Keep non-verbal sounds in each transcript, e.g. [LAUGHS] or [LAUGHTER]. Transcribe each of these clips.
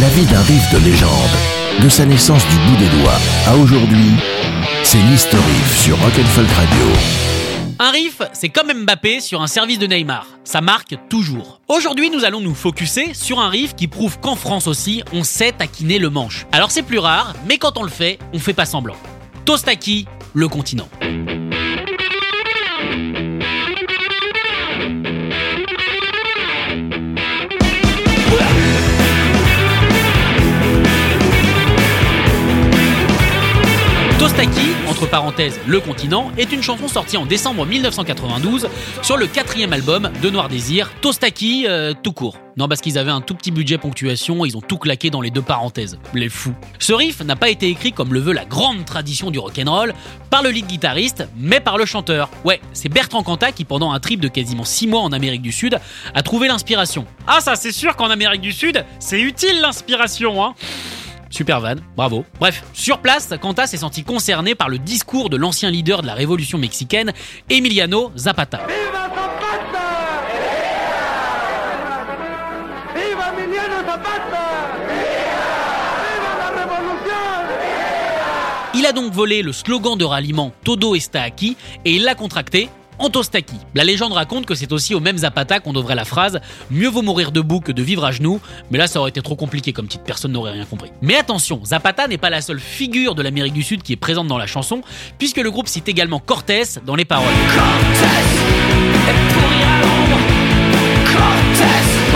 La vie d'un riff de légende, de sa naissance du bout des doigts à aujourd'hui, c'est l'History Riff sur Rock'n'Folk Radio. Un riff, c'est comme Mbappé sur un service de Neymar. Ça marque toujours. Aujourd'hui, nous allons nous focuser sur un riff qui prouve qu'en France aussi, on sait taquiner le manche. Alors c'est plus rare, mais quand on le fait, on fait pas semblant. Tostaki, le continent. Tostaki, entre parenthèses le continent, est une chanson sortie en décembre 1992 sur le quatrième album de Noir Désir, Tostaki euh, tout court. Non, parce qu'ils avaient un tout petit budget ponctuation, ils ont tout claqué dans les deux parenthèses. Les fous. Ce riff n'a pas été écrit comme le veut la grande tradition du rock'n'roll, par le lead guitariste, mais par le chanteur. Ouais, c'est Bertrand Cantat qui, pendant un trip de quasiment 6 mois en Amérique du Sud, a trouvé l'inspiration. Ah, ça c'est sûr qu'en Amérique du Sud, c'est utile l'inspiration, hein Super van, bravo. Bref, sur place, Cantas s'est senti concerné par le discours de l'ancien leader de la révolution mexicaine, Emiliano Zapata. ¡Viva Zapata! ¡Viva Emiliano Zapata! Il a donc volé le slogan de ralliement Todo está aquí et il l'a contracté en Tostaki. La légende raconte que c'est aussi au même Zapata qu'on devrait la phrase Mieux vaut mourir debout que de vivre à genoux, mais là ça aurait été trop compliqué comme petite personne n'aurait rien compris. Mais attention, Zapata n'est pas la seule figure de l'Amérique du Sud qui est présente dans la chanson, puisque le groupe cite également Cortés dans les paroles.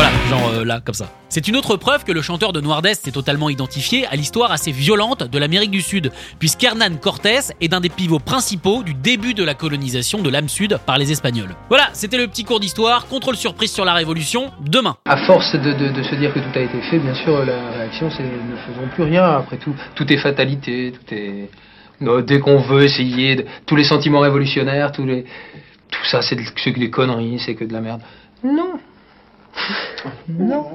Voilà, genre euh, là, comme ça. C'est une autre preuve que le chanteur de Noir d'Est s'est totalement identifié à l'histoire assez violente de l'Amérique du Sud, puisqu'Hernan Cortés est un des pivots principaux du début de la colonisation de l'âme sud par les Espagnols. Voilà, c'était le petit cours d'histoire, contrôle surprise sur la Révolution, demain. À force de, se dire que tout a été fait, bien sûr, la réaction c'est ne faisons plus rien. Après tout, tout est fatalité, tout est. Non, dès qu'on veut essayer, de- tous les sentiments révolutionnaires, tous les, tout ça c'est que des conneries, c'est que de la merde. Non, non,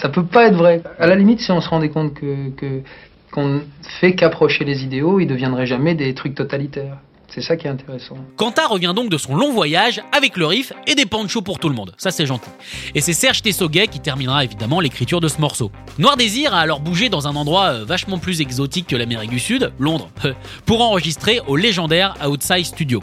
ça peut pas être vrai. À la limite, si on se rendait compte que qu'on ne fait qu'approcher les idéaux, ils deviendraient jamais des trucs totalitaires. C'est ça qui est intéressant. Quentin revient donc de son long voyage avec le riff et des ponchos pour tout le monde. Ça, c'est gentil. Et c'est Serge Tessoguet qui terminera évidemment l'écriture de ce morceau. Noir Désir a alors bougé dans un endroit euh, vachement plus exotique que l'Amérique du Sud, Londres, [LAUGHS] pour enregistrer au légendaire Outside Studio.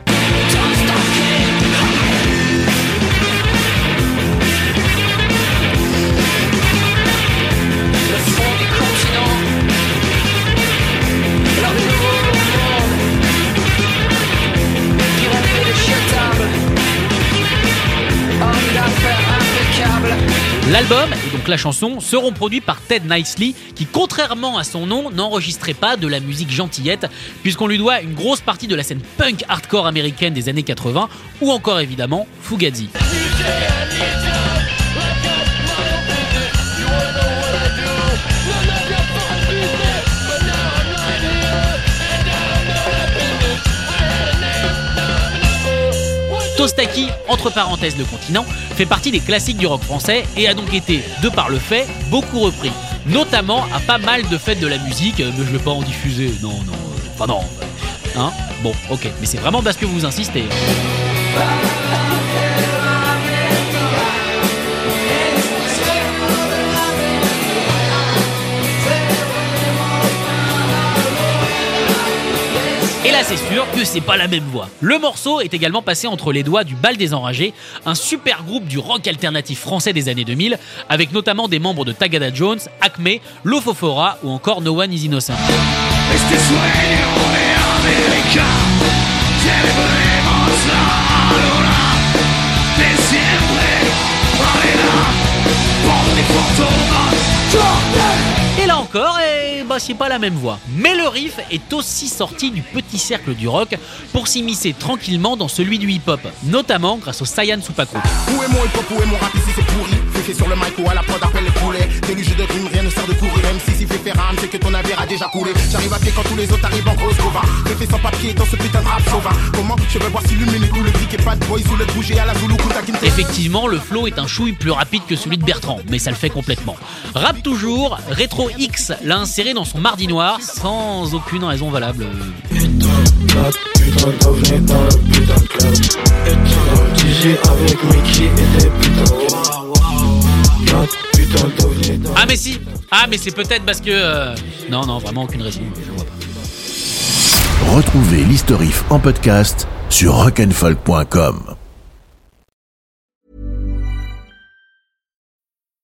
Et donc la chanson seront produits par Ted Nicely qui contrairement à son nom n'enregistrait pas de la musique gentillette puisqu'on lui doit une grosse partie de la scène punk hardcore américaine des années 80 ou encore évidemment Fugazi. Tostaki, entre parenthèses le continent, fait partie des classiques du rock français et a donc été, de par le fait, beaucoup repris. Notamment à pas mal de fêtes de la musique, euh, mais je vais pas en diffuser, non, non, euh, enfin non. Hein? Bon, ok, mais c'est vraiment parce que vous insistez. C'est sûr que c'est pas la même voix. Le morceau est également passé entre les doigts du Bal des Enragés, un super groupe du rock alternatif français des années 2000, avec notamment des membres de Tagada Jones, Acme, Lofofora ou encore No One Is Innocent. Et là encore, pas la même voix. Mais le riff est aussi sorti du petit cercle du rock pour s'immiscer tranquillement dans celui du hip-hop, notamment grâce au Saiyan Supaku. Où est mon hip hop, où est mon rap ici c'est pourri. Fait sur le mic ou à la prod appelle les poulets. Déluge de rime, rien ne sert de courir. Même si si fait faire âme, c'est que ton navire a déjà coulé. J'arrive à pied quand tous les autres arrivent en grosse cova. Fait sans papier dans ce putain de rap sauvin Comment je vais voir s'illuminer tout le brick et pas de boy sous le bouger à la Zulu Kunta Kinte Effectivement, le flow est un chouille plus rapide que celui de Bertrand, mais ça le fait complètement. Rap toujours, Retro X l'a inséré dans son mardi noir sans aucune raison valable. Ah mais si Ah mais c'est peut-être parce que... euh, Non, non, vraiment aucune raison. Retrouvez l'historif en podcast sur rock'n'folk.com.